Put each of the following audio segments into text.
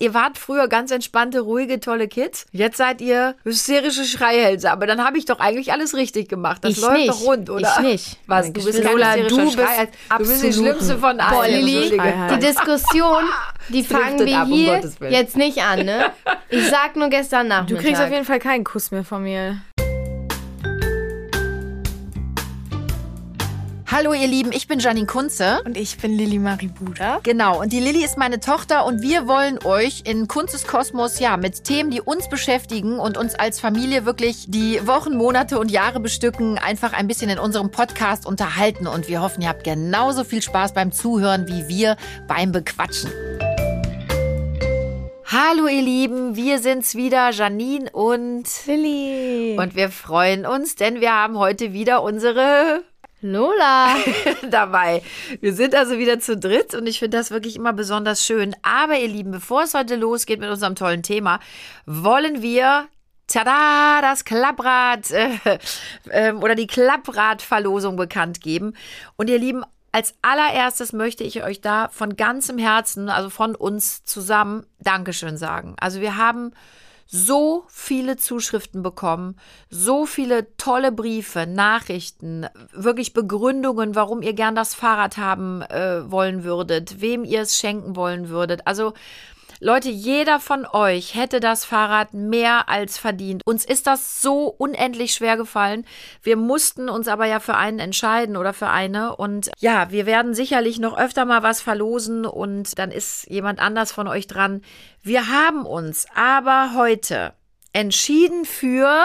Ihr wart früher ganz entspannte, ruhige, tolle Kids. Jetzt seid ihr hysterische Schreihälse. Aber dann habe ich doch eigentlich alles richtig gemacht. Das Ich läuft nicht. doch rund, oder? Ich nicht. Was? Du bist kein Lola, du bist. Du bist die Schlimmste von allen. Boah, Entschuldige. die Diskussion, die fangen wir ab, um hier Willen. jetzt nicht an, ne? Ich sag nur gestern Du Nachmittag. kriegst auf jeden Fall keinen Kuss mehr von mir. Hallo ihr Lieben, ich bin Janine Kunze. Und ich bin Lilly Marie Buda. Genau, und die Lilly ist meine Tochter und wir wollen euch in Kunstes Kosmos ja mit Themen, die uns beschäftigen und uns als Familie wirklich die Wochen, Monate und Jahre bestücken, einfach ein bisschen in unserem Podcast unterhalten und wir hoffen, ihr habt genauso viel Spaß beim Zuhören wie wir beim Bequatschen. Hallo ihr Lieben, wir sind's wieder, Janine und Lilly. und wir freuen uns, denn wir haben heute wieder unsere Lola. dabei. Wir sind also wieder zu dritt und ich finde das wirklich immer besonders schön. Aber ihr Lieben, bevor es heute losgeht mit unserem tollen Thema, wollen wir Tada, das Klapprad äh, ähm, oder die Klappradverlosung bekannt geben. Und ihr Lieben, als allererstes möchte ich euch da von ganzem Herzen, also von uns zusammen, Dankeschön sagen. Also wir haben so viele Zuschriften bekommen, so viele tolle Briefe, Nachrichten, wirklich Begründungen, warum ihr gern das Fahrrad haben äh, wollen würdet, wem ihr es schenken wollen würdet. Also Leute, jeder von euch hätte das Fahrrad mehr als verdient. Uns ist das so unendlich schwer gefallen. Wir mussten uns aber ja für einen entscheiden oder für eine. Und ja, wir werden sicherlich noch öfter mal was verlosen und dann ist jemand anders von euch dran. Wir haben uns aber heute entschieden für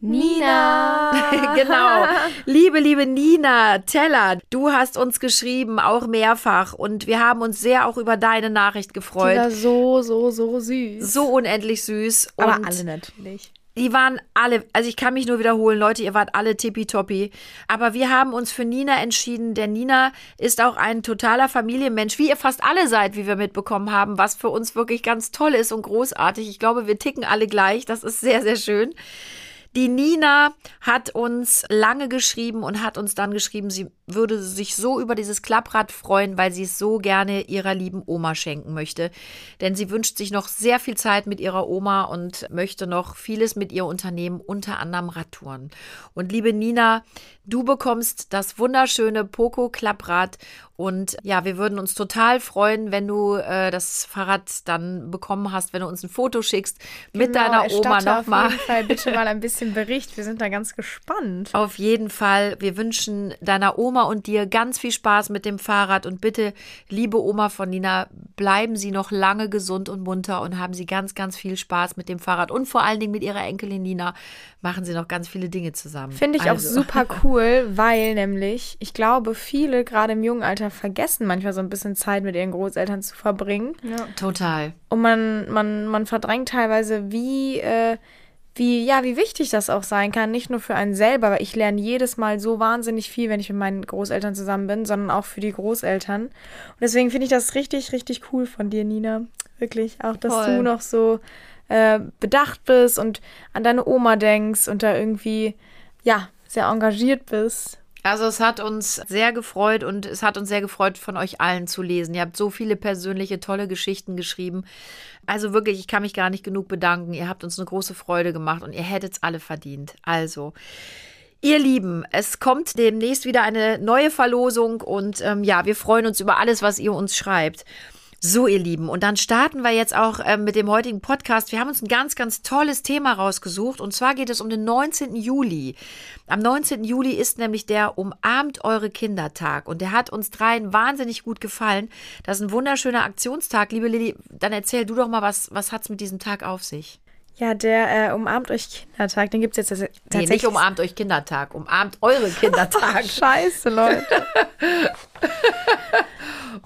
Nina. genau. Liebe, liebe Nina Teller, du hast uns geschrieben, auch mehrfach. Und wir haben uns sehr auch über deine Nachricht Die gefreut. war so, so, so süß. So unendlich süß. Und Aber alle natürlich. die waren alle, also ich kann mich nur wiederholen, Leute, ihr wart alle tippitoppi. Aber wir haben uns für Nina entschieden, denn Nina ist auch ein totaler Familienmensch, wie ihr fast alle seid, wie wir mitbekommen haben, was für uns wirklich ganz toll ist und großartig. Ich glaube, wir ticken alle gleich. Das ist sehr, sehr schön. Die Nina hat uns lange geschrieben und hat uns dann geschrieben, sie würde sich so über dieses Klapprad freuen, weil sie es so gerne ihrer lieben Oma schenken möchte. Denn sie wünscht sich noch sehr viel Zeit mit ihrer Oma und möchte noch vieles mit ihr unternehmen, unter anderem Radtouren. Und liebe Nina, du bekommst das wunderschöne Poco Klapprad und ja, wir würden uns total freuen, wenn du äh, das Fahrrad dann bekommen hast, wenn du uns ein Foto schickst mit Genau, deiner Oma nochmal. Auf jeden Fall bitte mal ein bisschen Bericht. Wir sind da ganz gespannt. Auf jeden Fall. Wir wünschen deiner Oma und dir ganz viel Spaß mit dem Fahrrad und bitte, liebe Oma von Nina, bleiben Sie noch lange gesund und munter und haben Sie ganz, ganz viel Spaß mit dem Fahrrad und vor allen Dingen mit Ihrer Enkelin Nina machen Sie noch ganz viele Dinge zusammen. Finde ich auch Also. super cool, weil nämlich, ich glaube, viele gerade im jungen Alter vergessen manchmal so ein bisschen Zeit mit ihren Großeltern zu verbringen. Total. Und man, man, man verdrängt teilweise, wie, äh, wie, ja, wie wichtig das auch sein kann. Nicht nur für einen selber, weil ich lerne jedes Mal so wahnsinnig viel, wenn ich mit meinen Großeltern zusammen bin, sondern auch für die Großeltern. Und deswegen finde ich das richtig, richtig cool von dir, Nina. Wirklich. Auch, dass Voll. du noch so äh, bedacht bist und an deine Oma denkst und da irgendwie, ja, sehr engagiert bist. Also es hat uns sehr gefreut und es hat uns sehr gefreut, von euch allen zu lesen. Ihr habt so viele persönliche, tolle Geschichten geschrieben. Also wirklich, ich kann mich gar nicht genug bedanken. Ihr habt uns eine große Freude gemacht und ihr hättet es alle verdient. Also. Ihr Lieben, es kommt demnächst wieder eine neue Verlosung und ähm, ja, wir freuen uns über alles, was ihr uns schreibt. So, ihr Lieben, und dann starten wir jetzt auch ähm, mit dem heutigen Podcast. Wir haben uns ein ganz, ganz tolles Thema rausgesucht und zwar geht es um den 19. Juli. Am 19. Juli ist nämlich der Umarmt eure Kindertag und der hat uns dreien wahnsinnig gut gefallen. Das ist ein wunderschöner Aktionstag. Liebe Lilly, dann erzähl du doch mal, was, was hat's mit diesem Tag auf sich? Ja, der äh, Umarmt euch Kindertag, den gibt es jetzt tats- Nee, tatsächlich. nicht umarmt euch Kindertag, umarmt eure Kindertag. Scheiße, Leute.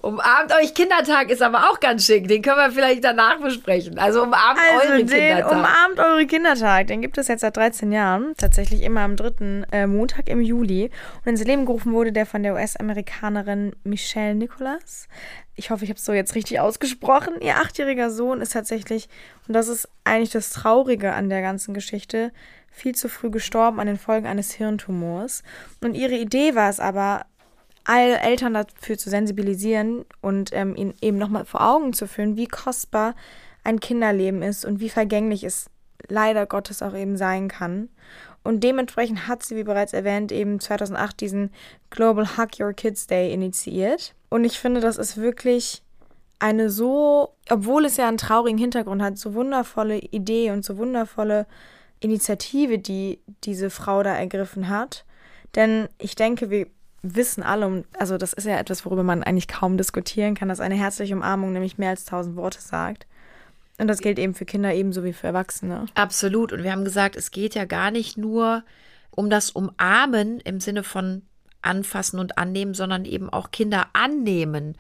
umarmt euch Kindertag ist aber auch ganz schick. Den können wir vielleicht danach besprechen. Also umarmt Also eure den Kindertag. Umarmt eure Kindertag, den gibt es jetzt seit 13 Jahren, tatsächlich immer am dritten äh, Montag im Juli. Und ins Leben gerufen wurde der von der US-Amerikanerin Michelle Nicholas. Ich hoffe, ich habe es so jetzt richtig ausgesprochen. Ihr achtjähriger Sohn ist tatsächlich, und das ist eigentlich das Traurige an der ganzen Geschichte, viel zu früh gestorben an den Folgen eines Hirntumors. Und ihre Idee war es aber, alle Eltern dafür zu sensibilisieren und ähm, ihnen eben nochmal vor Augen zu führen, wie kostbar ein Kinderleben ist und wie vergänglich es leider Gottes auch eben sein kann. Und dementsprechend hat sie, wie bereits erwähnt, eben 2008 diesen Global Hug Your Kids Day initiiert. Und ich finde, das ist wirklich eine so, obwohl es ja einen traurigen Hintergrund hat, so wundervolle Idee und so wundervolle Initiative, die diese Frau da ergriffen hat. Denn ich denke, wir wissen alle, also das ist ja etwas, worüber man eigentlich kaum diskutieren kann, dass eine herzliche Umarmung nämlich mehr als tausend Worte sagt. Und das gilt eben für Kinder ebenso wie für Erwachsene. Absolut. Und wir haben gesagt, es geht ja gar nicht nur um das Umarmen im Sinne von anfassen und annehmen, sondern eben auch Kinder annehmen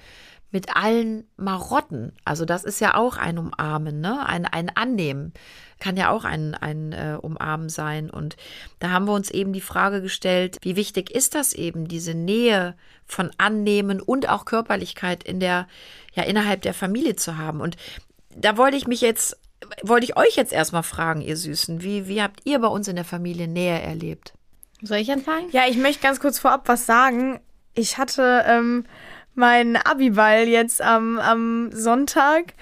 mit allen Marotten. Also das ist ja auch ein Umarmen, ne? Ein, ein Annehmen kann ja auch ein, ein äh, Umarmen sein. Und da haben wir uns eben die Frage gestellt, wie wichtig ist das eben, diese Nähe von Annehmen und auch Körperlichkeit in der, ja, innerhalb der Familie zu haben. Und da wollte ich mich jetzt, wollte ich euch jetzt erstmal fragen, ihr Süßen, wie, wie habt ihr bei uns in der Familie Nähe erlebt? Soll ich anfangen? Ja, ich möchte ganz kurz vorab was sagen. Ich hatte ähm, meinen Abiball jetzt am, am Sonntag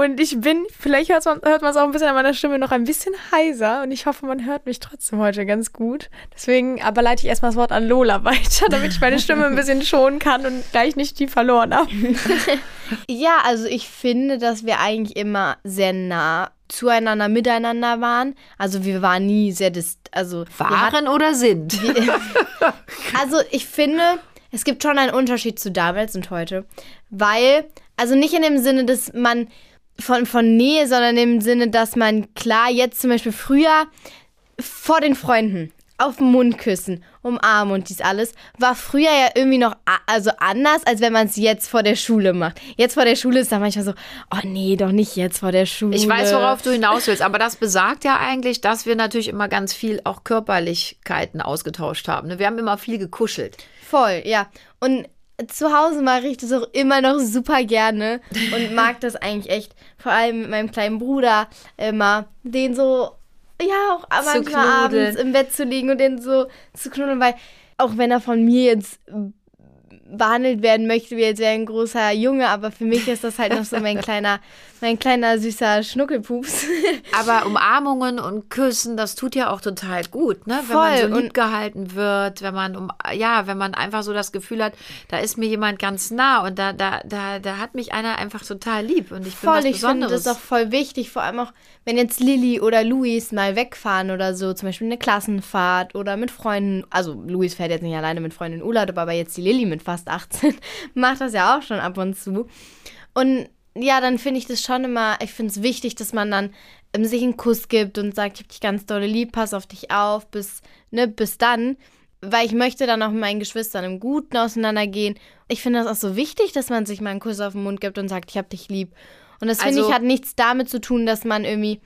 und ich bin, vielleicht hört man hört es auch ein bisschen an meiner Stimme noch ein bisschen heiser und ich hoffe, man hört mich trotzdem heute ganz gut. Deswegen aber leite ich erstmal das Wort an Lola weiter, damit ich meine Stimme ein bisschen schonen kann und gleich nicht die verloren habe. ja, also ich finde, dass wir eigentlich immer sehr nah zueinander, miteinander waren. Also wir waren nie sehr dist also waren hatten, oder sind. also ich finde, es gibt schon einen Unterschied zu damals und heute, weil also nicht in dem Sinne, dass man von, von Nähe, sondern im Sinne, dass man klar jetzt zum Beispiel früher vor den Freunden auf den Mund küssen, umarmen und dies alles, war früher ja irgendwie noch also anders, als wenn man es jetzt vor der Schule macht. Jetzt vor der Schule ist da manchmal so, oh nee, doch nicht jetzt vor der Schule. Ich weiß, worauf du hinaus willst, aber das besagt ja eigentlich, dass wir natürlich immer ganz viel auch Körperlichkeiten ausgetauscht haben. Ne? Wir haben immer viel gekuschelt. Voll, ja. Und zu Hause mache ich das auch immer noch super gerne und mag das eigentlich echt. Vor allem mit meinem kleinen Bruder immer, den so, ja, auch manchmal abends im Bett zu liegen und den so zu knuddeln, weil auch wenn er von mir jetzt behandelt werden möchte, wie jetzt wäre ein großer Junge, aber für mich ist das halt noch so mein kleiner, mein kleiner süßer Schnuckelpups. aber Umarmungen und Küssen, das tut ja auch total gut, ne? Wenn man so lieb gehalten wird, wenn man um, ja, wenn man einfach so das Gefühl hat, da ist mir jemand ganz nah und da, da, da, da hat mich einer einfach total lieb und ich voll, bin was ich finde das auch voll wichtig, vor allem auch, wenn jetzt Lilly oder Luis mal wegfahren oder so, zum Beispiel eine Klassenfahrt oder mit Freunden, also Luis fährt jetzt nicht alleine mit Freunden in Urlaub, aber jetzt die Lilly mit fast 18 macht das ja auch schon ab und zu. Und ja, dann finde ich das schon immer, ich finde es wichtig, dass man dann ähm, sich einen Kuss gibt und sagt, ich hab dich ganz dolle lieb, pass auf dich auf, bis, ne, bis dann. Weil ich möchte dann auch mit meinen Geschwistern im Guten auseinandergehen. Ich finde das auch so wichtig, dass man sich mal einen Kuss auf den Mund gibt und sagt, ich hab dich lieb. Und das finde also, ich hat nichts damit zu tun, dass man irgendwie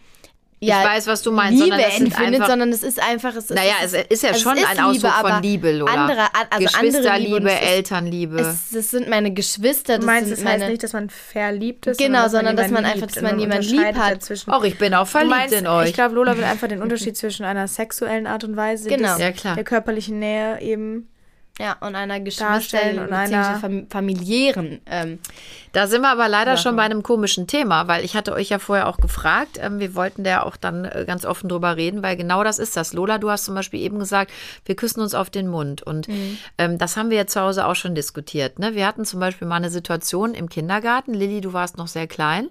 ja, ich weiß, was du meinst. Liebe empfindet, einfach, sondern es ist einfach. Es naja, es ist, ja schon ein Ausdruck von Liebe, Lola. Andere, also Geschwisterliebe, andere Elternliebe. Es, das sind meine Geschwister. Das du meinst, das meine, heißt nicht, dass man verliebt ist? Genau, sondern dass man, dass man einfach, dass man jemanden lieb hat. Auch ich bin auch verliebt meinst, in euch. Ich glaube, Lola will einfach den Unterschied zwischen einer sexuellen Art und Weise, genau. des, ja, klar. der körperlichen Nähe eben ja, und einer Geschwister- und einer familiären. Ähm, da sind wir aber leider schon bei einem komischen Thema, weil ich hatte euch ja vorher auch gefragt. Ähm, wir wollten da auch dann äh, ganz offen drüber reden, weil genau das ist das. Lola, du hast zum Beispiel eben gesagt, wir küssen uns auf den Mund. Und mhm. ähm, das haben wir ja zu Hause auch schon diskutiert. Ne? Wir hatten zum Beispiel mal eine Situation im Kindergarten. Lilly, du warst noch sehr klein.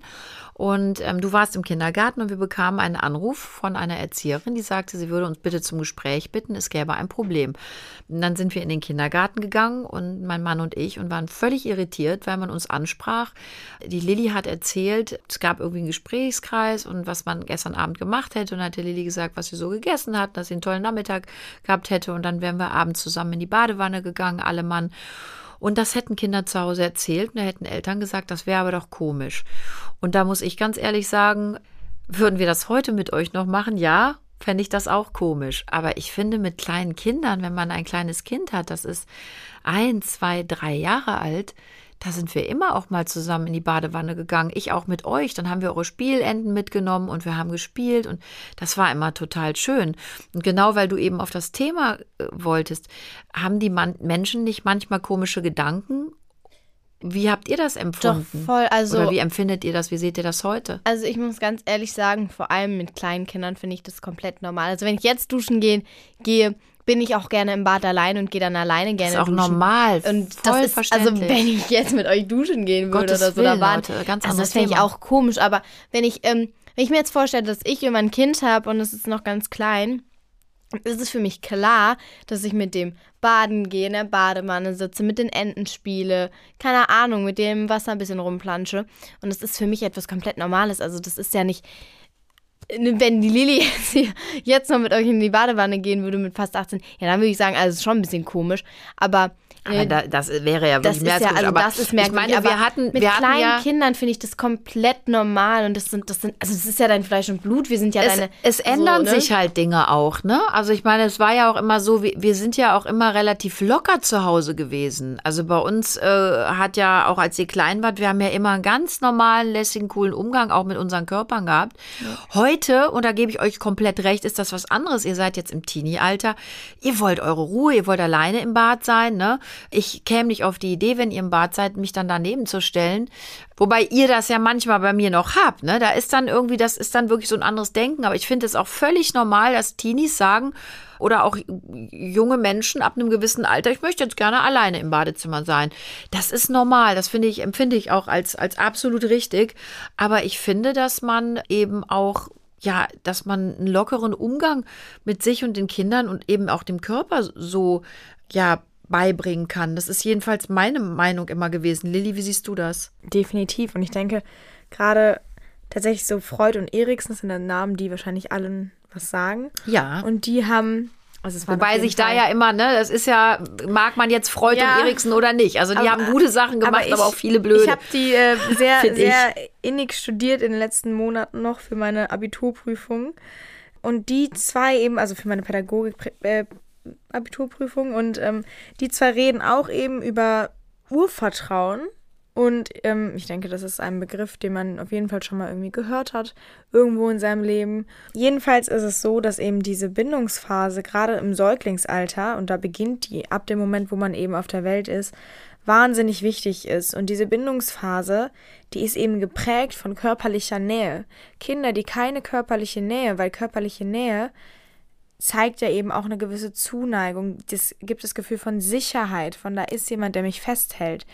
Und ähm, du warst im Kindergarten und wir bekamen einen Anruf von einer Erzieherin, die sagte, sie würde uns bitte zum Gespräch bitten, es gäbe ein Problem. Und dann sind wir in den Kindergarten gegangen und mein Mann und ich und waren völlig irritiert, weil man uns ansprach. Die Lilly hat erzählt, es gab irgendwie einen Gesprächskreis und was man gestern Abend gemacht hätte. Und dann hat die Lilly gesagt, was sie so gegessen hat, dass sie einen tollen Nachmittag gehabt hätte. Und dann wären wir abends zusammen in die Badewanne gegangen, alle Mann. Und das hätten Kinder zu Hause erzählt und da hätten Eltern gesagt, das wäre aber doch komisch. Und da muss ich ganz ehrlich sagen, würden wir das heute mit euch noch machen? Ja, fände ich das auch komisch. Aber ich finde, mit kleinen Kindern, wenn man ein kleines Kind hat, das ist ein, zwei, drei Jahre alt, da sind wir immer auch mal zusammen in die Badewanne gegangen. Ich auch mit euch. Dann haben wir eure Spielenden mitgenommen und wir haben gespielt und das war immer total schön. Und genau weil du eben auf das Thema äh, wolltest, haben die Man Menschen nicht manchmal komische Gedanken Wie habt ihr das Doch empfunden? voll, also Oder wie empfindet ihr das? Wie seht ihr das heute? Also ich muss ganz ehrlich sagen, vor allem mit kleinen Kindern finde ich das komplett normal. Also wenn ich jetzt duschen gehe, gehe, bin ich auch gerne im Bad alleine und gehe dann alleine gerne ist auch duschen. normal. Und voll das ist, also verständlich. wenn ich jetzt mit euch duschen gehen würde Gottes oder so, Willen, da waren, Leute, ganz also das finde ich auch komisch, aber wenn ich, ähm, wenn ich mir jetzt vorstelle, dass ich immer ein Kind habe und es ist noch ganz klein, ist es für mich klar, dass ich mit dem baden gehe, in der Badewanne sitze, mit den Enten spiele, keine Ahnung, mit dem Wasser ein bisschen rumplansche. Und das ist für mich etwas komplett Normales. Also das ist ja nicht, wenn die Lilly jetzt, jetzt noch mit euch in die Badewanne gehen würde mit fast 18, ja, dann würde ich sagen, also ist schon ein bisschen komisch. Aber aber da, das wäre ja das wirklich mehr ist ja, als also gut. Aber das ist merkwürdig. Ich meine, wir hatten, mit wir hatten kleinen ja, Kindern finde ich das komplett normal und das sind, das sind, also das ist ja dein Fleisch und Blut. Wir sind ja es, deine. es ändern so, ne? sich halt Dinge auch, ne? Also ich meine, es war ja auch immer so, wir, wir sind ja auch immer relativ locker zu Hause gewesen. Also bei uns äh, hat ja auch, als ihr klein wart, wir haben ja immer einen ganz normalen, lässigen, coolen Umgang auch mit unseren Körpern gehabt. Heute, und da gebe ich euch komplett recht, ist das was anderes. Ihr seid jetzt im Teenie-Alter. Ihr wollt eure Ruhe, ihr wollt alleine im Bad sein, ne? Ich käme nicht auf die Idee, wenn ihr im Bad seid, mich dann daneben zu stellen. Wobei ihr das ja manchmal bei mir noch habt, ne? Da ist dann irgendwie, das ist dann wirklich so ein anderes Denken. Aber ich finde es auch völlig normal, dass Teenies sagen, oder auch junge Menschen ab einem gewissen Alter, ich möchte jetzt gerne alleine im Badezimmer sein. Das ist normal, das finde ich, empfinde ich auch als, als absolut richtig. Aber ich finde, dass man eben auch ja, dass man einen lockeren Umgang mit sich und den Kindern und eben auch dem Körper so, ja, beibringen kann. Das ist jedenfalls meine Meinung immer gewesen. Lilly, wie siehst du das? Definitiv. Und ich denke, gerade tatsächlich so Freud und Eriksen sind dann Namen, die wahrscheinlich allen was sagen. Ja. Und die haben. Also Wobei sich da Fall- ja immer, ne, das ist ja, mag man jetzt Freud Ja. und Eriksen oder nicht. Also die Aber- haben gute Sachen gemacht, aber, ich- auch viele blöde. Ich habe die äh, sehr, Find ich. sehr innig studiert in den letzten Monaten noch für meine Abiturprüfung. Und die zwei eben, also für meine Pädagogik äh, Abiturprüfung und ähm, die zwei reden auch eben über Urvertrauen. Und ähm, ich denke, das ist ein Begriff, den man auf jeden Fall schon mal irgendwie gehört hat, irgendwo in seinem Leben. Jedenfalls ist es so, dass eben diese Bindungsphase, gerade im Säuglingsalter, und da beginnt die ab dem Moment, wo man eben auf der Welt ist, wahnsinnig wichtig ist. Und diese Bindungsphase, die ist eben geprägt von körperlicher Nähe. Kinder, die keine körperliche Nähe, weil körperliche Nähe zeigt ja eben auch eine gewisse Zuneigung. Das gibt das Gefühl von Sicherheit, von da ist jemand, der mich festhält.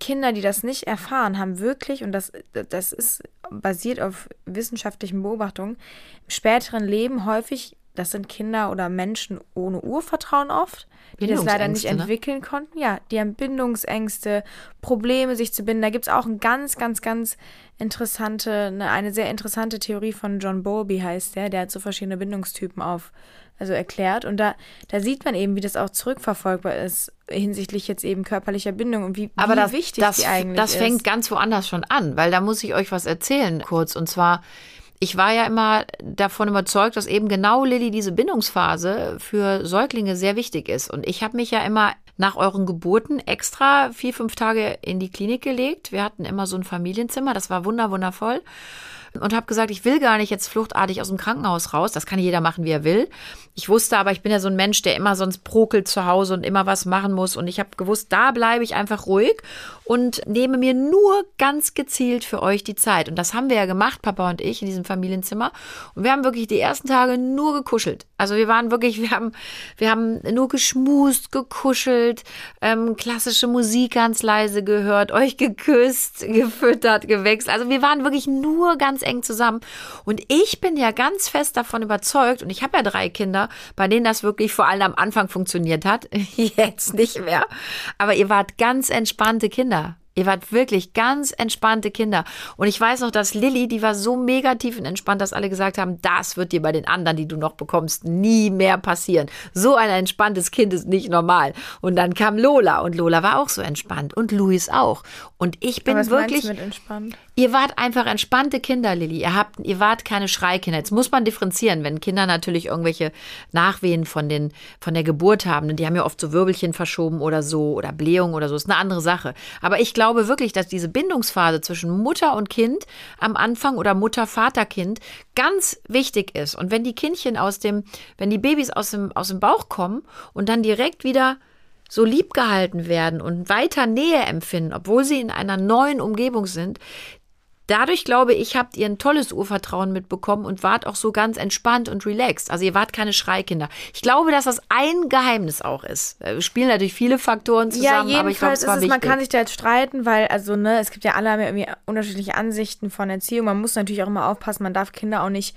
Kinder, die das nicht erfahren, haben wirklich, und das, das ist basiert auf wissenschaftlichen Beobachtungen, im späteren Leben häufig, das sind Kinder oder Menschen ohne Urvertrauen oft, die das leider nicht ne? entwickeln konnten. Ja, die haben Bindungsängste, Probleme, sich zu binden. Da gibt es auch eine ganz, ganz, ganz interessante, eine, eine sehr interessante Theorie von John Bowlby heißt der, der hat so verschiedene Bindungstypen auf, also erklärt. Und da, da sieht man eben, wie das auch zurückverfolgbar ist hinsichtlich jetzt eben körperlicher Bindung und wie, Aber wie das, wichtig das, die eigentlich das fängt ist. ganz woanders schon an, weil da muss ich euch was erzählen kurz. Und zwar, ich war ja immer davon überzeugt, dass eben genau, Lilly, diese Bindungsphase für Säuglinge sehr wichtig ist. Und ich habe mich ja immer nach euren Geburten extra vier, fünf Tage in die Klinik gelegt. Wir hatten immer so ein Familienzimmer, das war wunder, wundervoll. Und habe gesagt, ich will gar nicht jetzt fluchtartig aus dem Krankenhaus raus. Das kann jeder machen, wie er will. Ich wusste aber, ich bin ja so ein Mensch, der immer sonst prokelt zu Hause und immer was machen muss. Und ich habe gewusst, da bleibe ich einfach ruhig und nehme mir nur ganz gezielt für euch die Zeit. Und das haben wir ja gemacht, Papa und ich, in diesem Familienzimmer. Und wir haben wirklich die ersten Tage nur gekuschelt. Also wir waren wirklich, wir haben, wir haben nur geschmust, gekuschelt, ähm, klassische Musik ganz leise gehört, euch geküsst, gefüttert, gewechselt. Also wir waren wirklich nur ganz eng zusammen. Und ich bin ja ganz fest davon überzeugt, und ich habe ja drei Kinder, bei denen das wirklich vor allem am Anfang funktioniert hat, jetzt nicht mehr. Aber ihr wart ganz entspannte Kinder. Ihr wart wirklich ganz entspannte Kinder. Und ich weiß noch, dass Lilly, die war so mega tief und entspannt, dass alle gesagt haben, das wird dir bei den anderen, die du noch bekommst, nie mehr passieren. So ein entspanntes Kind ist nicht normal. Und dann kam Lola und Lola war auch so entspannt und Luis auch. Und ich bin Aber was wirklich, du mit entspannt? Ihr wart einfach entspannte Kinder, Lilly. Ihr habt, ihr wart keine Schreikinder. Jetzt muss man differenzieren, wenn Kinder natürlich irgendwelche Nachwehen von den, von der Geburt haben. Die haben ja oft so Wirbelchen verschoben oder so oder Blähung oder so. Ist eine andere Sache. Aber ich glaube wirklich, dass diese Bindungsphase zwischen Mutter und Kind am Anfang oder Mutter, Vater, Kind ganz wichtig ist. Und wenn die Kindchen aus dem, wenn die Babys aus dem, aus dem Bauch kommen und dann direkt wieder so lieb gehalten werden und weiter Nähe empfinden, obwohl sie in einer neuen Umgebung sind, dadurch glaube ich, habt ihr ein tolles Urvertrauen mitbekommen und wart auch so ganz entspannt und relaxed. Also ihr wart keine Schreikinder. Ich glaube, dass das ein Geheimnis auch ist. Äh, Wir spielen natürlich viele Faktoren zusammen, ja, aber ich glaube, jedenfalls es war ist es, man kann sich da jetzt streiten, weil, also, ne, es gibt ja alle haben ja irgendwie unterschiedliche Ansichten von Erziehung. Man muss natürlich auch immer aufpassen, man darf Kinder auch nicht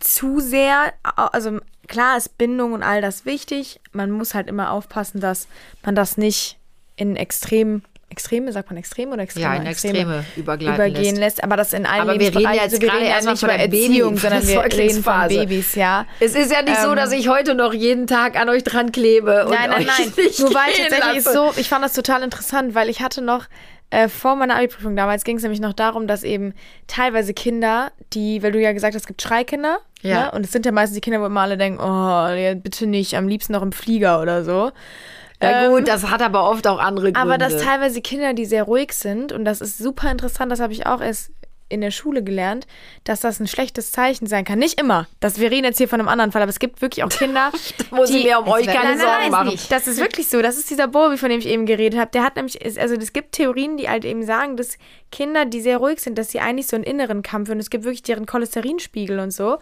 zu sehr, also klar ist Bindung und all das wichtig. Man muss halt immer aufpassen, dass man das nicht in extrem, Extreme, sagt man Extreme oder Extreme? ja, in Extreme übergleiten übergehen lässt. lässt. aber das in allen Aber wir reden ja jetzt also wir gerade reden ja nicht von über Erziehung, sondern wir reden von. Babys, ja. Es ist ja nicht so, Ähm, dass ich heute noch jeden Tag an euch dran klebe. Und Nein, nein, nein. Nur weil tatsächlich ist so, ich fand das total interessant, weil ich hatte noch äh, vor meiner Abi-Prüfung damals ging es nämlich noch darum, dass eben teilweise Kinder, die, weil du ja gesagt hast, es gibt Schreikinder, Ja. ne? und es sind ja meistens die Kinder, wo immer alle denken, oh, bitte nicht, am liebsten noch im Flieger oder so. Ja Ähm, gut, das hat aber oft auch andere Gründe. Aber dass teilweise Kinder, die sehr ruhig sind, und das ist super interessant, das habe ich auch erst in der Schule gelernt, dass das ein schlechtes Zeichen sein kann. Nicht immer. Das, wir reden jetzt hier von einem anderen Fall, aber es gibt wirklich auch Kinder, ich die- mir um euch keine nein, Sorgen nein, machen. nicht. das ist wirklich so. Das ist dieser Bobby, von dem ich eben geredet habe. Der hat nämlich, also es gibt Theorien, die halt eben sagen, dass Kinder, die sehr ruhig sind, dass sie eigentlich so einen inneren Kampf führen. Es gibt wirklich deren Cholesterinspiegel und so.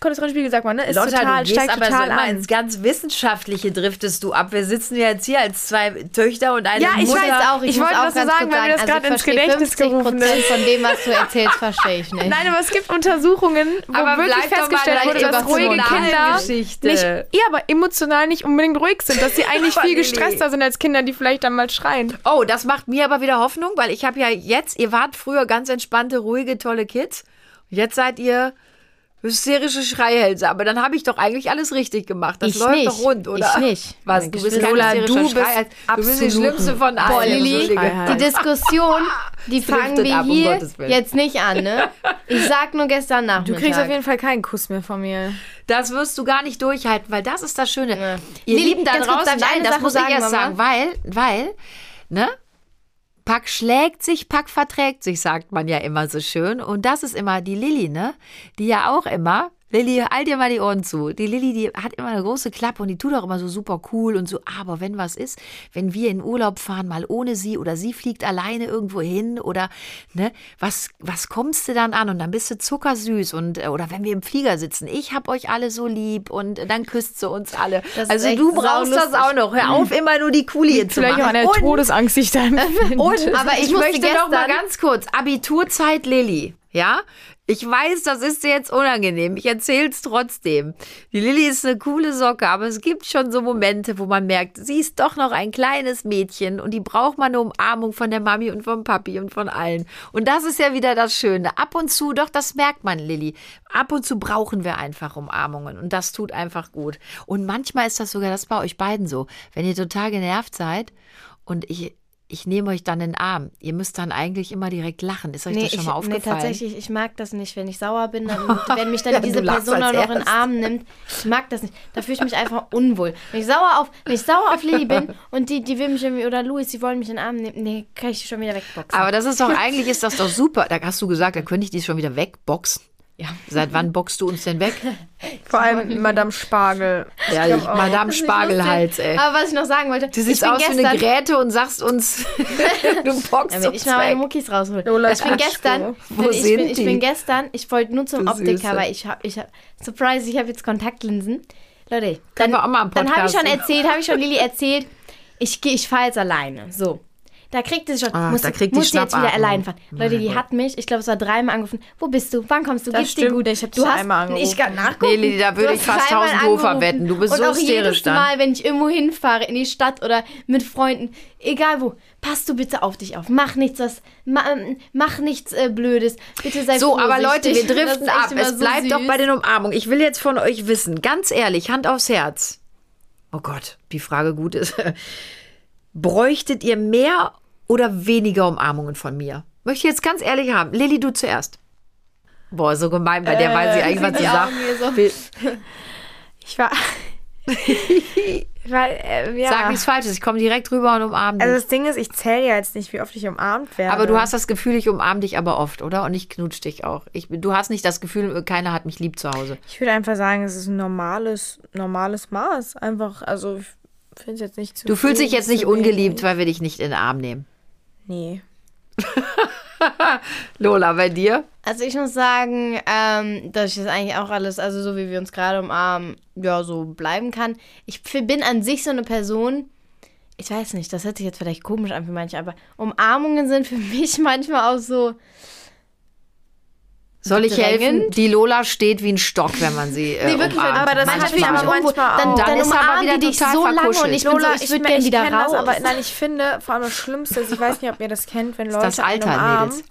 Cholesterinspiegel, sagt man, ne? Ist Lotta, total, du gehst steigt aber so total immer an. ins ganz Wissenschaftliche driftest du ab. Wir sitzen ja jetzt hier als zwei Töchter und eine Ja, ich Mutter. weiß auch. ich, Ich wollte auch das so sagen, weil mir das also gerade ins verstehe Gedächtnis 50 gerufen Prozent ist. von dem, was du erzählst, verstehe ich nicht. Nein, aber es gibt Untersuchungen, wo Aber wirklich mal festgestellt wurde, dass über ruhige Kinder Geschichte. nicht, ja, aber emotional nicht unbedingt ruhig sind, dass sie eigentlich viel gestresster sind als Kinder, die vielleicht dann mal schreien. Oh, das macht mir aber wieder Hoffnung, weil ich habe ja jetzt, ihr wart früher ganz entspannte, ruhige, tolle Kids. Jetzt seid ihr hysterische Schreihälse. Aber dann habe ich doch eigentlich alles richtig gemacht. Das Ich läuft nicht. doch rund, oder? Ich nicht. Was? Du bist Lola, du bist. Du bist die schlimmste von allen. Boah, Entschuldige. die Diskussion, die fangen wir um hier Willen. jetzt nicht an, ne? Ich sag nur gestern Du Nachmittag. kriegst auf jeden Fall keinen Kuss mehr von mir. Das wirst du gar nicht durchhalten, weil das ist das Schöne. Ja. Ihr Lilly, Lieben da draußen, ich nein, das Sache muss ich sagen, erst Mama? sagen, weil, weil, ne? Pack schlägt sich, Pack verträgt sich, sagt man ja immer so schön. Und das ist immer die Lilly, ne? Die ja auch immer, Lilly, halt dir mal die Ohren zu. Die Lilly, die hat immer eine große Klappe und die tut auch immer so super cool und so. Aber wenn was ist, wenn wir in Urlaub fahren, mal ohne sie oder sie fliegt alleine irgendwo hin oder, ne, was, was kommst du dann an? Und dann bist du zuckersüß und, äh, oder wenn wir im Flieger sitzen, ich hab euch alle so lieb und dann küsst sie uns alle. Das also du brauchst das auch noch. Hör auf, immer nur die Coole zu Vielleicht machen. auch eine und, Todesangst, die ich da empfinde. und Aber ich ich möchte noch mal ganz kurz Abiturzeit Lilly, ja? Ich weiß, das ist jetzt unangenehm. Ich erzähle es trotzdem. Die Lilly ist eine coole Socke, aber es gibt schon so Momente, wo man merkt, sie ist doch noch ein kleines Mädchen und die braucht mal eine Umarmung von der Mami und vom Papi und von allen. Und das ist ja wieder das Schöne. Ab und zu, doch, das merkt man, Lilly. Ab und zu brauchen wir einfach Umarmungen und das tut einfach gut. Und manchmal ist das sogar das bei euch beiden so. Wenn ihr total genervt seid und ich ich nehme euch dann in den Arm. Ihr müsst dann eigentlich immer direkt lachen. Ist euch Nee, das schon ich, mal nee, aufgefallen? tatsächlich, ich mag das nicht, wenn ich sauer bin, dann, wenn mich dann Ja, diese Person auch noch in den. Arm nimmt. Ich mag das nicht. Da fühle ich mich einfach unwohl. Wenn ich sauer auf, wenn ich sauer auf Lilly bin und die, die will mich irgendwie, oder Louis, die wollen mich in den Arm nehmen, nee, kann ich die schon wieder wegboxen. Aber das ist doch, eigentlich ist das doch super. Da hast du gesagt, da könnte ich die schon wieder wegboxen. Ja. Seit wann boxst du uns denn weg? Vor allem Madame Spargel. Ja, ich, Madame Spargelhals, ey. Aber was ich noch sagen wollte, Du siehst aus wie eine Gräte und sagst uns, du boxst Ja, wenn uns ich mal meine. Muckis raushole. Lola, ich bin gestern, Wo ich, sind bin, ich die? bin gestern, ich wollte nur zum Du Optiker, Süße. weil ich habe, ich hab, Surprise, ich habe jetzt Kontaktlinsen. Leute, Können dann, wir auch mal einen dann habe ich Podcast schon erzählt, habe ich schon Lilly erzählt, ich gehe, ich fahre jetzt alleine. So. Da kriegt es schon, Ah, muss, da kriegt muss jetzt wieder allein fahren. Leute, die hat mich, ich glaube, es war dreimal angerufen. Wo bist du? Wann kommst du? Das Geht's dir stimmt, gut? ich hab du dich einmal angerufen. Ich kann nachgucken. Nee, Lilly, da würde ich fast dreimal 1000 Go angerufen. verwetten. Du bist Und so auch jedes dann. Mal, wenn ich irgendwo hinfahre, in die Stadt oder mit Freunden, egal wo, pass du bitte auf dich auf. Mach nichts, was, ma, mach nichts äh, Blödes. Bitte sei So, aber Leute, wir driften ab. Es so bleibt doch süß. bei den Umarmungen. Ich will jetzt von euch wissen, ganz ehrlich, Hand aufs Herz. Oh Gott, die Frage gut ist. Bräuchtet ihr mehr oder weniger Umarmungen von mir? Möchte ich jetzt ganz ehrlich haben. Lilly, du zuerst. Boah, so gemein, bei der weiß sie eigentlich, was sie. Augen hier so. Ich war. Weil, äh, ja. Sag nichts Falsches, ich komme direkt rüber und umarme dich. Also das Ding ist, ich zähle ja jetzt nicht, wie oft ich umarmt werde. aber du hast das Gefühl, ich umarme dich aber oft, oder? Und ich knutsch dich auch. Ich, du hast nicht das Gefühl, keiner hat mich lieb zu Hause. Ich würde einfach sagen, es ist ein normales, normales Maß. Einfach, also ich finde es jetzt nicht zu Du fühlst dich jetzt nicht ungeliebt, weil wir dich nicht in den Arm nehmen. Nee. Lola, bei dir? Also ich muss sagen, ähm, dass ich das eigentlich auch alles, also so wie wir uns gerade umarmen, ja, so bleiben kann. Ich bin an sich so eine Person, ich weiß nicht, das hört sich jetzt vielleicht komisch an für manche, aber Umarmungen sind für mich manchmal auch so, Soll ich helfen? Drängend? Die Lola steht wie ein Stock, wenn man sie äh, Nee, wirklich, umarmt. aber das manchmal hat mich fühle ich aber manchmal Dann, auch. dann, Dann ist aber wieder die dich total so lange und ich bin so, ich würde gerne wieder raus. Das, aber nein, ich finde, vor allem das Schlimmste ist, ich weiß nicht, ob ihr das kennt, wenn Leute das einen Alter, umarmen. Mädels.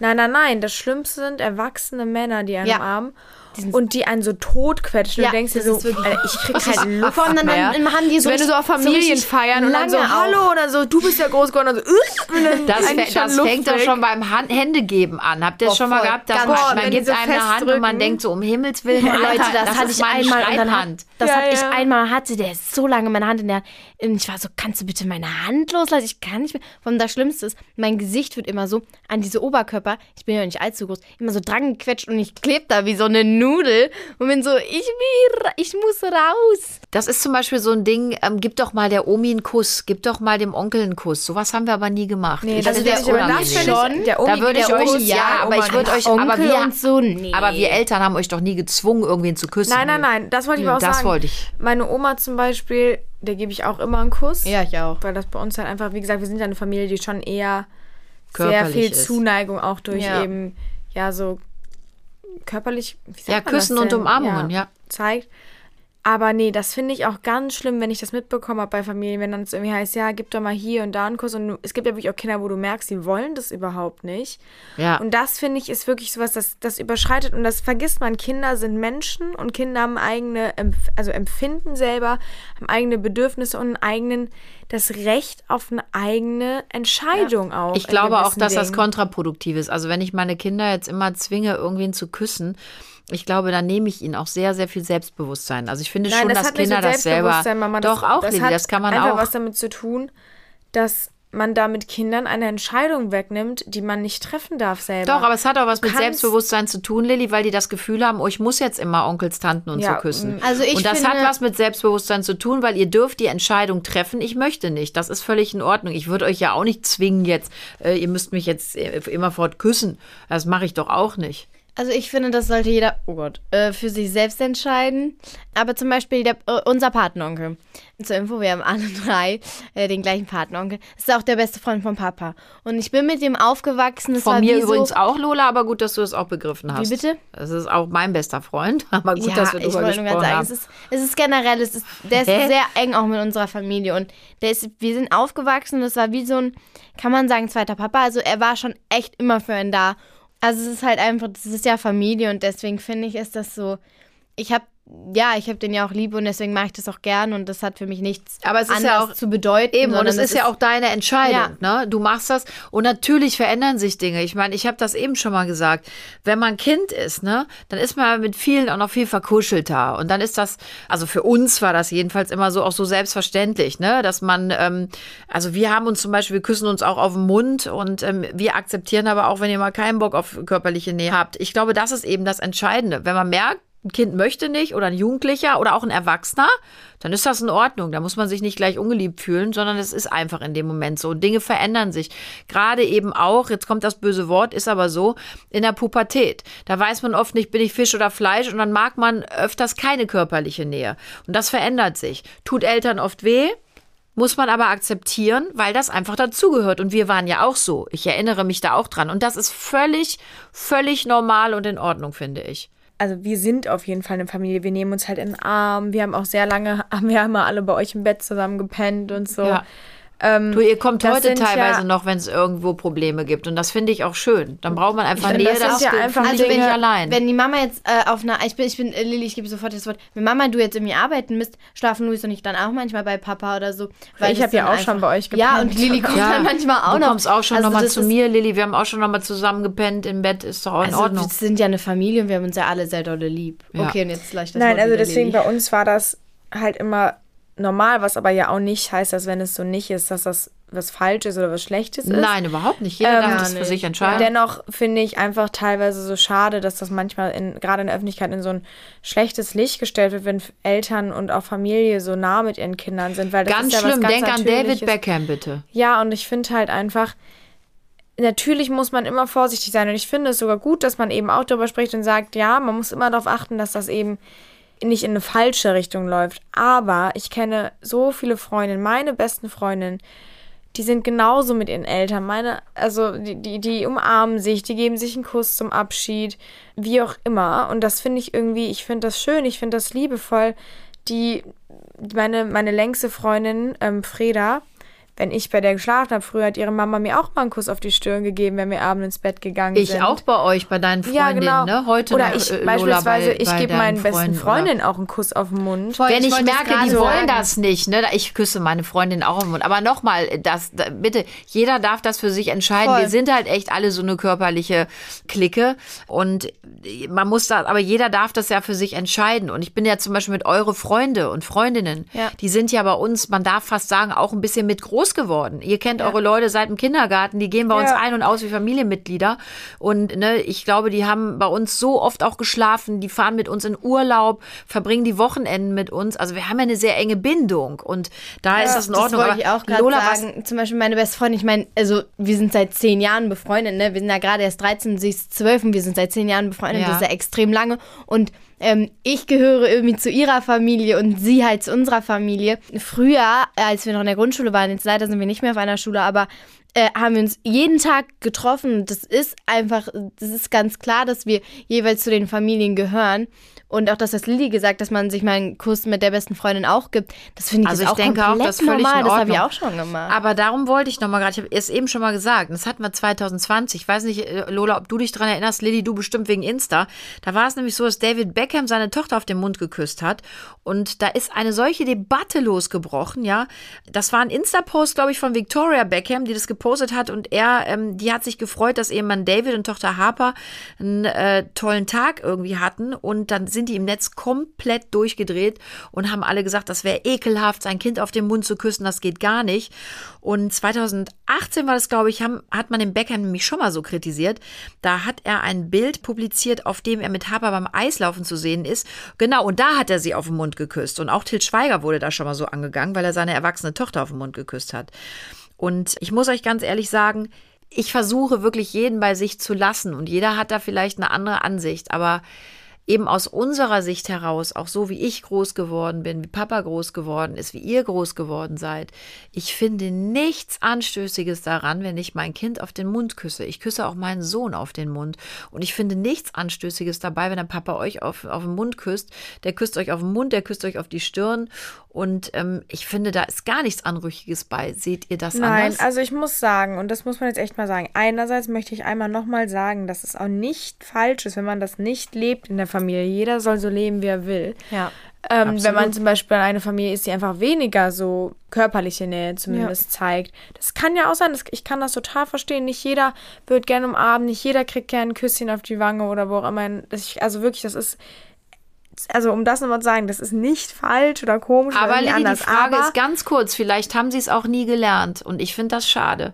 Nein, nein, nein. Das Schlimmste sind erwachsene Männer, die einen Ja. umarmen und die einen so totquetschen. Ja, du denkst dir so, ist wirklich- Alter, ich krieg keine Luft Vor allem dann, mehr. dann haben die so wenn du so auf so Familien richtig feiern und dann so, hallo, oder so, du bist ja groß geworden, und so, und dann Das, eigentlich fä- das fängt doch schon beim Han Händegeben an. Habt ihr das Oh, schon mal gehabt? Dass Ganz man, man gibt so einem eine Hand und man denkt so, um Himmels Willen, Alter, Leute, das, das hatte ist ich einmal und dann hat, Schreibhand. das Ja, hatte ich ja. einmal hatte der so lange meine Hand in der und ich war so kannst du bitte meine Hand loslassen ich kann nicht mehr und das Schlimmste ist mein Gesicht wird immer so an diese Oberkörper ich bin ja nicht allzu groß immer so dran gequetscht und ich kleb da wie so eine Nudel und bin so ich will ich muss raus Das ist zum Beispiel so ein Ding, ähm, gib doch mal der Omi einen Kuss, gib doch mal dem Onkel einen Kuss. Sowas haben wir aber nie gemacht. Nee, Ich das das aber das unangenehm. finde ich, Schon. der Omi Da würde ich der euch, Omi, ja, aber ich würde euch, aber Onkel wir, und so nee aber wir Eltern haben euch doch nie gezwungen, irgendwen zu küssen. Nein, nein, nein, das wollte ich aber auch Das sagen. wollte ich. Meine Oma zum Beispiel, der gebe ich auch immer einen Kuss. ja ich auch Weil das bei uns halt einfach, wie gesagt, wir sind ja eine Familie, die schon eher sehr Körperlich viel ist. Zuneigung auch durch Ja. eben, ja, so körperlich, wie sagt Ja, Küssen und? Umarmungen, ja. Zeigt. Aber nee, das finde ich auch ganz schlimm, wenn ich das mitbekomme hab bei Familien, wenn dann es irgendwie heißt, ja, gib doch mal hier und da einen Kuss. Und es gibt ja wirklich auch Kinder, wo du merkst, die wollen das überhaupt nicht. Ja. Und das finde ich ist wirklich sowas, das, das überschreitet und das vergisst man. Kinder sind Menschen und Kinder haben eigene, also empfinden selber, haben eigene Bedürfnisse und einen eigenen, das Recht auf eine eigene Entscheidung auch. Ich glaube auch, dass das Dingen. kontraproduktiv ist. Also wenn ich meine Kinder jetzt immer zwinge, irgendwen zu küssen, ich glaube, dann nehme ich ihnen auch sehr, sehr viel Selbstbewusstsein. Also ich finde Nein, schon, das dass Kinder das selber. Selbstbewusstsein, Mama. Doch auch, das, Lili, hat das kann man einfach auch. was damit zu tun, dass man da mit Kindern eine Entscheidung wegnimmt, die man nicht treffen darf selber. Doch, aber es hat auch was Du mit Selbstbewusstsein zu tun, Lilly, weil die das Gefühl haben, oh, ich muss jetzt immer Onkels, Tanten und Ja, so küssen. mm. Also ich und das finde- hat was mit Selbstbewusstsein zu tun, weil ihr dürft die Entscheidung treffen, ich möchte nicht. Das ist völlig in Ordnung. Ich würde euch ja auch nicht zwingen jetzt, äh, ihr müsst mich jetzt äh, immerfort küssen. Das mache ich doch auch nicht. Also ich finde, das sollte jeder, oh Gott, äh, für sich selbst entscheiden. Aber zum Beispiel der, äh, unser Patenonkel. Zur Info, wir haben alle drei äh, den gleichen Patenonkel. Das ist auch der beste Freund von Papa. Und ich bin mit ihm aufgewachsen. Das Von war mir übrigens so, auch, Lola, aber gut, dass du das auch begriffen hast. Wie bitte? Das ist auch mein bester Freund, aber gut, ja, dass wir ich darüber wollte nur gesprochen ganz sagen, es ist, es ist generell, es ist, der ist Hä? sehr eng auch mit unserer Familie. Und der ist, wir sind aufgewachsen, das war wie so ein, kann man sagen, zweiter Papa. Also er war schon echt immer für einen da. Also es ist halt einfach, das ist ja Familie und deswegen finde ich, ist das so, ich habe ja, ich habe den ja auch lieb und deswegen mache ich das auch gern und das hat für mich nichts Aber es ist ja auch- zu bedeuten. Eben, und es ist ja auch deine Entscheidung. Ne? Du machst das und natürlich verändern sich Dinge. Ich meine, ich habe das eben schon mal gesagt. Wenn man Kind ist, ne, dann ist man mit vielen auch noch viel verkuschelter. Und dann ist das, also für uns war das jedenfalls immer so auch so selbstverständlich, ne, dass man, ähm, also wir haben uns zum Beispiel, wir küssen uns auch auf den Mund und ähm, wir akzeptieren aber auch, wenn ihr mal keinen Bock auf körperliche Nähe habt. Ich glaube, das ist eben das Entscheidende. Wenn man merkt, ein Kind möchte nicht oder ein Jugendlicher oder auch ein Erwachsener, dann ist das in Ordnung. Da muss man sich nicht gleich ungeliebt fühlen, sondern es ist einfach in dem Moment so. Und Dinge verändern sich. Gerade eben auch, jetzt kommt das böse Wort, ist aber so, in der Pubertät. Da weiß man oft nicht, bin ich Fisch oder Fleisch und dann mag man öfters keine körperliche Nähe. Und das verändert sich. Tut Eltern oft weh, muss man aber akzeptieren, weil das einfach dazugehört. Und wir waren ja auch so. Ich erinnere mich da auch dran. Und das ist völlig, völlig normal und in Ordnung, finde ich. Also wir sind auf jeden Fall eine Familie. Wir nehmen uns halt in den Arm. Wir haben auch sehr lange, haben wir immer alle bei euch im Bett zusammen gepennt und so. Ja. Ähm, Du, ihr kommt das heute teilweise ja, noch, wenn es irgendwo Probleme gibt. Und das finde ich auch schön. Dann braucht man einfach Nähe, das das, ja einfach Also wenn, allein. wenn die Mama jetzt äh, auf einer, ich bin, ich bin, äh, Lilly, ich gebe sofort das Wort. Wenn Mama du jetzt irgendwie arbeiten müsst, schlafen Luis und ich dann auch manchmal bei Papa oder so. Weil Ich das hab ja auch schon bei euch Ja, gepennt. und Lilly kommt ja, dann manchmal auch du noch. kommst auch schon Also noch mal das zu mir, Lilly. Wir haben auch schon noch mal zusammen gepennt im Bett. Ist doch auch in Also Ordnung. wir sind ja eine Familie normal, was aber ja auch nicht heißt, dass wenn es so nicht ist, dass das was Falsches oder was Schlechtes ist. Nein, überhaupt nicht. Jeder Ähm, darf das für sich entscheiden. Dennoch finde ich einfach teilweise so schade, dass das manchmal in, gerade in der Öffentlichkeit in so ein schlechtes Licht gestellt wird, wenn Eltern und auch Familie so nah mit ihren Kindern sind. Weil das ganz ist ja schlimm. Was ganz Denk an David. Beckham, bitte. Ja, und ich finde halt einfach, natürlich muss man immer vorsichtig sein. Und ich finde es sogar gut, dass man eben auch darüber spricht und sagt, ja, man muss immer darauf achten, dass das eben nicht in eine falsche Richtung läuft. Aber ich kenne so viele Freundinnen, meine besten Freundinnen, die sind genauso mit ihren Eltern. Meine, also die, die, die umarmen sich, die geben sich einen Kuss zum Abschied, wie auch immer. Und das finde ich irgendwie, ich finde das schön, ich finde das liebevoll. Die, meine, meine längste Freundin, ähm, Freda, wenn ich bei der geschlafen habe, früher hat ihre Mama mir auch mal einen Kuss auf die Stirn gegeben, wenn wir abends ins Bett gegangen Ich sind. auch bei euch, bei deinen Ja, Freundinnen, genau. ne? Heute Oder noch, ich äh, Lola, beispielsweise, bei- ich bei gebe meinen besten Freunden, oder? Freundinnen auch einen Kuss auf den Mund. Voll, Wenn ich ich, merke, die wollen sagen. das nicht, ne? Ich küsse meine Freundin auch im Mund. Aber nochmal, das, da, bitte, jeder darf das für sich entscheiden. Voll. Wir sind halt echt alle so eine körperliche Clique. Und man muss da, aber jeder darf das ja für sich entscheiden. Und ich bin ja zum Beispiel mit eure Freunde und Freundinnen, Ja. die sind ja bei uns, man darf fast sagen, auch ein bisschen mit groß geworden. Ihr kennt eure Leute seit dem Kindergarten, die gehen bei uns Ja. ein und aus wie Familienmitglieder. Und ne, ich glaube, die haben bei uns so oft auch geschlafen, die fahren mit uns in Urlaub, verbringen die Wochenenden mit uns. Also wir haben ja eine sehr enge Bindung und da ist das in Ordnung. Das wollte ich auch gerade Lola, was, sagen. Zum Beispiel meine beste Freundin, ich meine, also wir sind seit zehn Jahren befreundet, ne? Wir sind ja gerade erst 13, sie ist 12 und wir sind seit zehn Jahren befreundet. Ja. Das ist ja extrem lange. Und ähm, ich gehöre irgendwie zu ihrer Familie und sie halt zu unserer Familie. Früher, als wir noch in der Grundschule waren, jetzt leider sind wir nicht mehr auf einer Schule, aber äh, haben wir uns jeden Tag getroffen. Das ist einfach, das ist ganz klar, dass wir jeweils zu den Familien gehören. Und auch das, was Lilly gesagt, dass man sich mal einen Kuss mit der besten Freundin auch gibt, das finde ich Also ist ich auch denke auch, komplett das ist völlig normal. Das habe ich auch schon gemacht. aber darum wollte ich noch mal gerade, ich habe es eben schon mal gesagt, das hatten wir 2020. Ich weiß nicht, äh, Lola, ob du dich dran erinnerst, Lilly, du bestimmt wegen Insta. Da war es nämlich so, dass David Beckham seine Tochter auf den Mund geküsst hat. Und da ist eine solche Debatte losgebrochen, ja. Das war ein Insta-Post, glaube ich, von Victoria Beckham, die das gepostet hat. Und er, ähm, die hat sich gefreut, dass Ehemann David und Tochter Harper einen äh, tollen Tag irgendwie hatten. Und dann sind die im Netz komplett durchgedreht und haben alle gesagt, das wäre ekelhaft, sein Kind auf den Mund zu küssen, das geht gar nicht. Und 2018 war das, glaube ich, haben, hat man den Beckham nämlich schon mal so kritisiert. Da hat er ein Bild publiziert, auf dem er mit Harper beim Eislaufen zu sehen ist. Genau, und da hat er sie auf den Mund geküsst. Und auch Til Schweiger wurde da schon mal so angegangen, weil er seine erwachsene Tochter auf den Mund geküsst hat. Und ich muss euch ganz ehrlich sagen, ich versuche wirklich jeden bei sich zu lassen und jeder hat da vielleicht eine andere Ansicht, aber eben aus unserer Sicht heraus, auch so wie ich groß geworden bin, wie Papa groß geworden ist, wie ihr groß geworden seid, ich finde nichts Anstößiges daran, wenn ich mein Kind auf den Mund küsse. Ich küsse auch meinen Sohn auf den Mund. Und ich finde nichts Anstößiges dabei, wenn der Papa euch auf, auf den Mund küsst. Der küsst euch auf den Mund, der küsst euch auf die Stirn. Und ähm, ich finde, da ist gar nichts Anrüchiges bei. Seht ihr das Nein, anders? also ich muss sagen, und das muss man jetzt echt mal sagen, einerseits möchte ich einmal nochmal sagen, dass es auch nicht falsch ist, wenn man das nicht lebt in der Familie. Jeder soll so leben, wie er will. ja. Ähm, wenn man zum Beispiel eine Familie ist, die einfach weniger so körperliche Nähe zumindest zeigt. Das kann ja auch sein, das, ich kann das total verstehen. Nicht jeder wird gerne umarmen, nicht jeder kriegt gerne ein Küsschen auf die Wange oder wo auch immer. Ich, also wirklich, das ist, also um das nochmal zu sagen, das ist nicht falsch oder komisch Aber oder irgendwie Lilly, die anders. Frage aber ist ganz kurz, vielleicht haben sie es auch nie gelernt und ich finde das schade.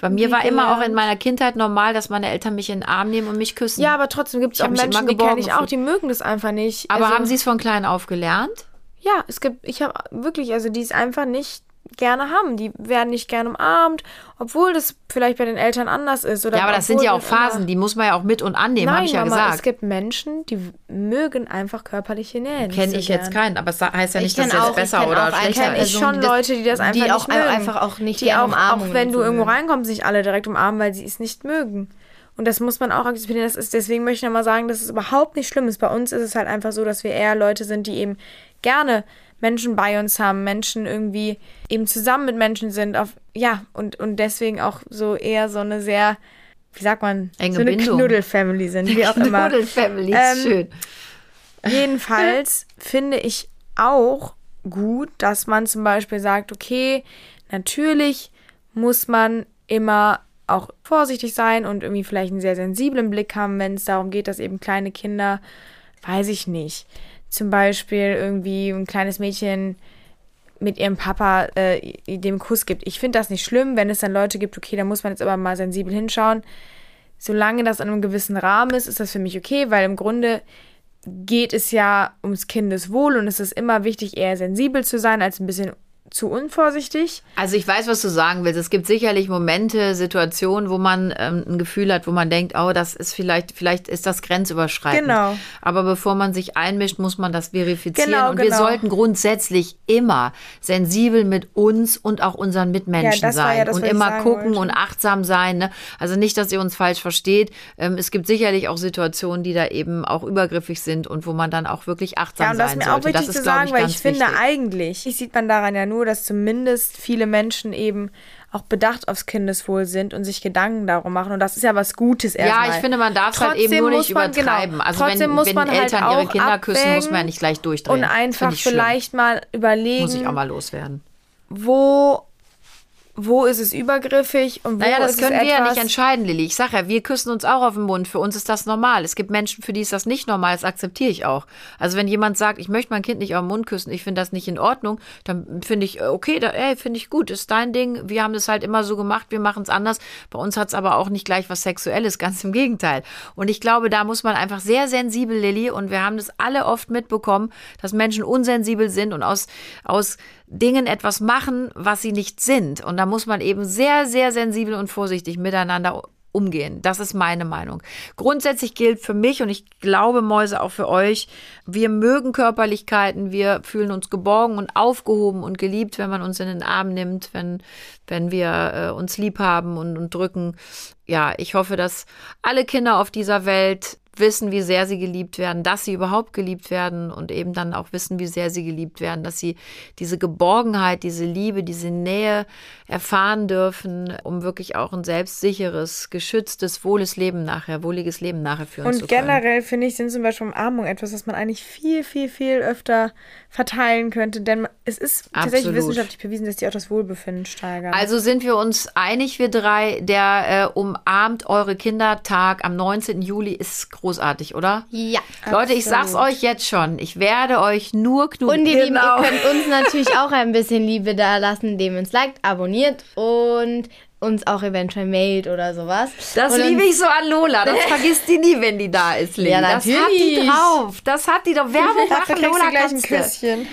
Bei mir war immer auch in gelernt. meiner Kindheit normal, dass meine Eltern mich in den Arm nehmen und mich küssen. ja, aber trotzdem gibt es auch Menschen, die kenne ich auch, die mögen das einfach nicht. aber also, haben sie es von klein auf gelernt? Ja, es gibt, ich habe wirklich, also die es einfach nicht gerne haben. Die werden nicht gerne umarmt, obwohl das vielleicht bei den Eltern anders ist. Oder Ja, aber das sind ja auch Phasen, die muss man ja auch mit und annehmen, habe ich ja Mama, gesagt. es gibt Menschen, die mögen einfach körperliche Nähe. nicht Kenne so ich jetzt keinen, aber es heißt ja Ich nicht, dass es auch- besser oder auch schlechter Kenne ist. ich Person, schon die Leute, die das die einfach auch nicht mögen. einfach auch nicht die gerne auch, auch wenn du irgendwo reinkommst, nicht alle direkt umarmen, weil sie es nicht mögen. Und das muss man auch akzeptieren. Das ist, deswegen möchte ich nochmal sagen, dass es überhaupt nicht schlimm ist. Bei uns ist es halt einfach so, dass wir eher Leute sind, die eben gerne Menschen bei uns haben, Menschen irgendwie eben zusammen mit Menschen sind. Auf, ja, und, und deswegen auch so eher so eine sehr, wie sagt man, Enge so eine. Knuddel-Family sind, wie auch immer. Nudel Family, Ähm, schön. Jedenfalls finde ich auch gut, dass man zum Beispiel sagt, okay, natürlich muss man immer auch vorsichtig sein und irgendwie vielleicht einen sehr sensiblen Blick haben, wenn es darum geht, dass eben kleine Kinder, weiß ich nicht, zum Beispiel irgendwie ein kleines Mädchen mit ihrem Papa äh, dem Kuss gibt. Ich finde das nicht schlimm, wenn es dann Leute gibt, okay, da muss man jetzt aber mal sensibel hinschauen. Solange das in einem gewissen Rahmen ist, ist das für mich okay, weil im Grunde geht es ja ums Kindeswohl und es ist immer wichtig, eher sensibel zu sein, als ein bisschen zu unvorsichtig. Also ich weiß, was du sagen willst. Es gibt sicherlich Momente, Situationen, wo man ähm, ein Gefühl hat, wo man denkt, oh, das ist vielleicht, vielleicht ist das grenzüberschreitend. Genau. Aber bevor man sich einmischt, muss man das verifizieren. Genau, und wir genau. sollten grundsätzlich immer sensibel mit uns und auch unseren Mitmenschen Ja, das sein ja das, und immer gucken wollte. und achtsam sein. Ne? Also nicht, dass ihr uns falsch versteht. Ähm, es gibt sicherlich auch Situationen, die da eben auch übergriffig sind und wo man dann auch wirklich achtsam Ja, und das sein ist mir auch sollte. wichtig das zu ist, glaube sagen, ich, weil ich finde wichtig. eigentlich, ich sieht man daran ja nur, dass zumindest viele Menschen eben auch bedacht aufs Kindeswohl sind und sich Gedanken darum machen. Und das ist ja was Gutes erstmal. Ja, ich finde, man darf es halt eben nur nicht man- übertreiben. genau, also wenn, muss wenn man halt Eltern ihre auch Kinder küssen, muss man ja nicht gleich durchdrehen. und einfach ich schlimm. vielleicht mal überlegen, Muss ich auch mal loswerden. wo, wo ist es übergriffig und wo Naja, das ist können es wir ja etwas, nicht entscheiden, Lilly. Ich sage ja, wir küssen uns auch auf den Mund. Für uns ist das normal. Es gibt Menschen, für die ist das nicht normal. Das akzeptiere ich auch. Also wenn jemand sagt, ich möchte mein Kind nicht auf den Mund küssen, ich finde das nicht in Ordnung, dann finde ich, äh, okay, da, ey, finde ich gut, ist dein Ding. Wir haben das halt immer so gemacht, wir machen es anders. Bei uns hat es aber auch nicht gleich was Sexuelles, ganz im Gegenteil. Und ich glaube, da muss man einfach sehr sensibel, Lilly, und wir haben das alle oft mitbekommen, dass Menschen unsensibel sind und aus, aus Dingen etwas machen, was sie nicht sind. Und da muss man eben sehr, sehr sensibel und vorsichtig miteinander umgehen. Das ist meine Meinung. Grundsätzlich gilt für mich und ich glaube, Mäuse, auch für euch, wir mögen Körperlichkeiten, wir fühlen uns geborgen und aufgehoben und geliebt, wenn man uns in den Arm nimmt, wenn, wenn wir äh, uns lieb haben und, und drücken. Ja, ich hoffe, dass alle Kinder auf dieser Welt wissen, wie sehr sie geliebt werden, dass sie überhaupt geliebt werden und eben dann auch wissen, wie sehr sie geliebt werden, dass sie diese Geborgenheit, diese Liebe, diese Nähe erfahren dürfen, um wirklich auch ein selbstsicheres, geschütztes, wohles Leben nachher, wohliges Leben nachher führen zu Und können. generell finde ich, sind zum Beispiel Umarmungen etwas, was man eigentlich viel, viel, viel öfter verteilen könnte. Denn es ist tatsächlich Absolut. wissenschaftlich bewiesen, dass die auch das Wohlbefinden steigern. Also sind wir uns einig, wir drei, der äh, umarmt eure Kindertag am 19. Juli ist großartig, oder? Ja. Leute, ich sag's euch jetzt schon. Ich werde euch nur knutschen. Und ihr Lieben, Genau. ihr könnt uns natürlich auch ein bisschen Liebe da lassen, indem ihr uns liked, abonniert und uns auch eventuell mailt oder sowas. Das und liebe ich so an Lola. Das vergisst die nie, wenn die da ist, Lilly. Ja, Das hat die natürlich. drauf. Das hat die doch. Werbung machen, du Lola. gleich ein. Küsschen.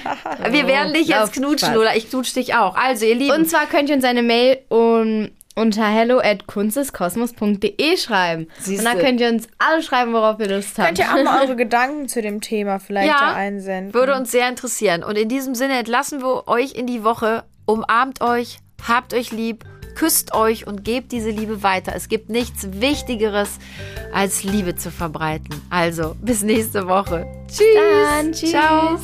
Wir werden dich jetzt knutschen. Lola. Ich knutsch dich auch. Also, ihr Lieben. Und zwar könnt ihr uns eine Mail um, unter hello at kunsteskosmos.de schreiben. Siehste. Und dann könnt ihr uns alle schreiben, worauf ihr Lust habt. Könnt ihr auch mal eure Gedanken zu dem Thema vielleicht Ja, da einsenden? Würde uns sehr interessieren. Und in diesem Sinne entlassen wir euch in die Woche. Umarmt euch, habt euch lieb, küsst euch und gebt diese Liebe weiter. Es gibt nichts Wichtigeres, als Liebe zu verbreiten. Also, bis nächste Woche. Tschüss. Dann, tschüss. Ciao.